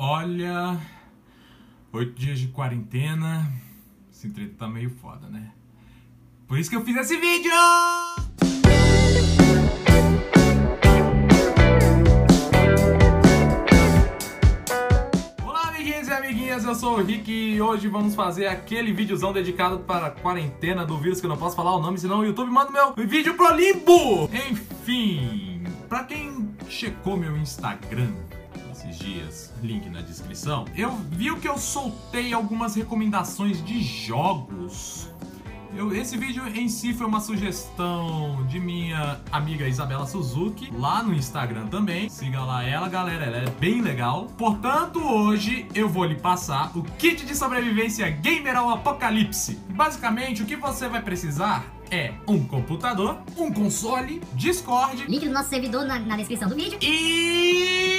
Olha, oito dias de quarentena, esse treta tá meio foda, né? Por isso que eu fiz esse vídeo! Olá, amiguinhos e amiguinhas, eu sou o Rick e hoje vamos fazer aquele videozão dedicado para a quarentena do vírus que eu não posso falar o nome, senão o YouTube manda meu vídeo pro limbo! Enfim, pra quem checou meu Instagram dias, link na descrição, eu vi que eu soltei algumas recomendações de jogos. Eu, esse vídeo em si foi uma sugestão de minha amiga Isabela Suzuki, lá no Instagram também. Siga lá ela, galera, ela é bem legal. Portanto, hoje eu vou lhe passar o kit de sobrevivência gamer ao apocalipse. Basicamente, o que você vai precisar é um computador, um console, Discord. Link do nosso servidor na, na descrição do vídeo. E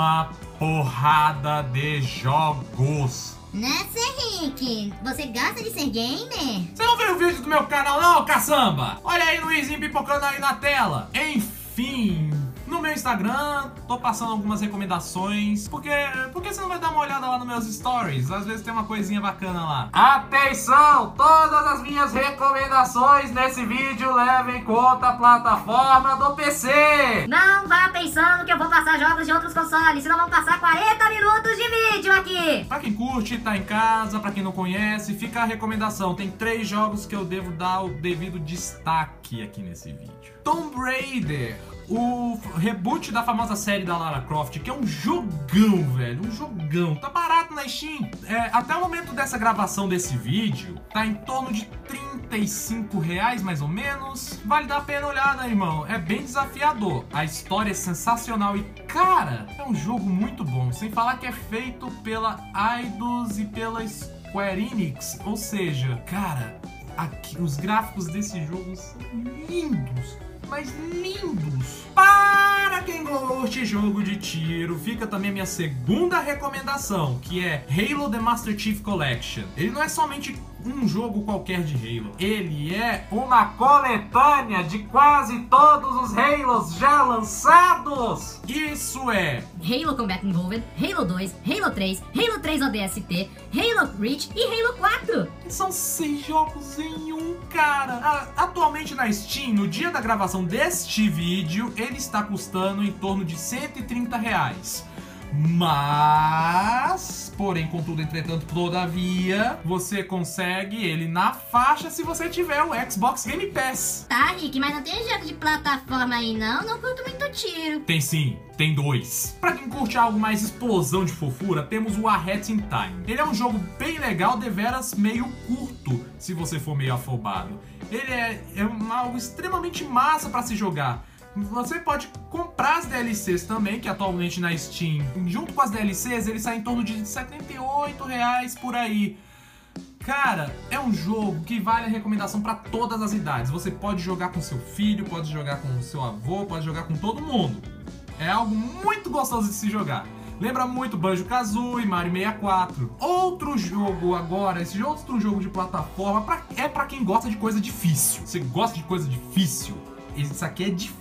uma porrada de jogos. Né, Rick? Você gosta de ser gamer? Você não viu o vídeo do meu canal não, caçamba? Olha aí Luizinho pipocando aí na tela. Enfim, no meu Instagram, tô passando algumas recomendações. Porque, porque você não vai dar uma olhada lá nos meus stories? Às vezes tem uma coisinha bacana lá. Atenção! Todas as minhas recomendações nesse vídeo levam em conta a plataforma do PC. Não vá pensando que eu vou passar jogos de outros consoles, senão vão passar 40 minutos de vídeo aqui. Pra quem curte, tá em casa, pra quem não conhece, fica a recomendação. Tem três jogos que eu devo dar o devido destaque aqui nesse vídeo. Tomb Raider, o reboot da famosa série da Lara Croft, que é um jogão, velho, um jogão. Tá barato na Steam. É, até o momento dessa gravação desse vídeo, tá em torno de 35 reais, mais ou menos. Vale dar a pena olhada, irmão. É bem desafiador. A história é sensacional e, cara, é um jogo muito bom. Sem falar que é feito pela Eidos e pela Square Enix. Ou seja, cara, aqui, os gráficos desse jogo são lindos mas lindos. Quem gosta de jogo de tiro, fica também a minha segunda recomendação, que é Halo The Master Chief Collection. Ele não é somente um jogo qualquer de Halo. Ele é uma coletânea de quase todos os Halos já lançados. Isso é Halo Combat Involved, Halo 2, Halo 3, Halo 3 ODST, Halo Reach e Halo 4. São seis jogos em um, cara. Atualmente na Steam, no dia da gravação deste vídeo, ele está custando em torno de 130 reais. Mas, porém, contudo, entretanto, todavia, você consegue ele na faixa se você tiver o Xbox Game Pass. Tá, Rick, mas não tem jogo de plataforma aí não? Não curto muito tiro. Tem sim, tem dois. Pra quem curte algo mais explosão de fofura, temos o A Hat in Time. Ele é um jogo bem legal, deveras meio curto, se você for meio afobado. Ele é, é algo extremamente massa para se jogar. Você pode comprar as DLCs também, que atualmente na Steam, junto com as DLCs, ele sai em torno de 78 reais por aí. Cara, é um jogo que vale a recomendação para todas as idades. Você pode jogar com seu filho, pode jogar com seu avô, pode jogar com todo mundo. É algo muito gostoso de se jogar. Lembra muito Banjo-Kazooie, Mario 64. Outro jogo agora, esse outro jogo de plataforma é para quem gosta de coisa difícil. Você gosta de coisa difícil? Isso aqui é difícil.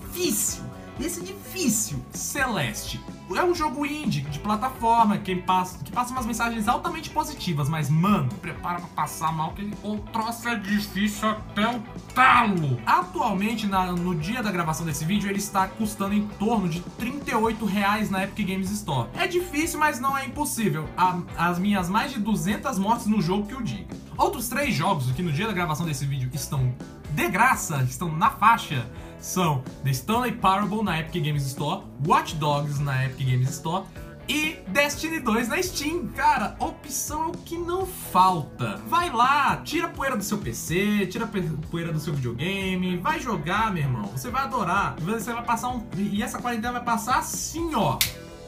Esse é difícil. Celeste. É um jogo indie de plataforma que passa, que passa umas mensagens altamente positivas, mas, mano, prepara pra passar mal que o troço é difícil até o talo. Atualmente, na, no dia da gravação desse vídeo, ele está custando em torno de 38 reais na Epic Games Store. É difícil, mas não é impossível. A, as minhas mais de 200 mortes no jogo que o diga. Outros três jogos que no dia da gravação desse vídeo estão de graça, estão na faixa, são The Stanley Parable na Epic Games Store, Watch Dogs na Epic Games Store e Destiny 2 na Steam. Cara, opção é o que não falta. Vai lá, tira a poeira do seu PC, tira a poeira do seu videogame, vai jogar, meu irmão. Você vai adorar. Você vai passar um. E essa quarentena vai passar assim, ó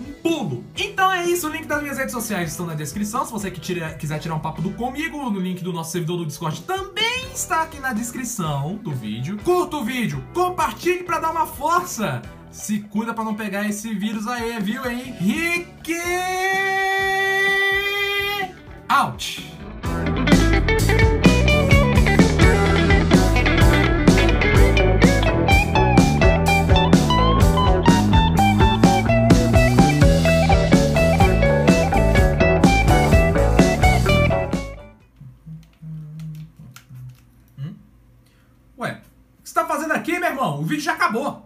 pulo. Então é isso, o link das minhas redes sociais estão na descrição. Se você quiser tirar um papo do comigo, no link do nosso servidor do Discord também está aqui na descrição do vídeo. Curta o vídeo, compartilhe para dar uma força. Se cuida para não pegar esse vírus aí, viu, hein? Rick! Out! Irmão? O vídeo já acabou.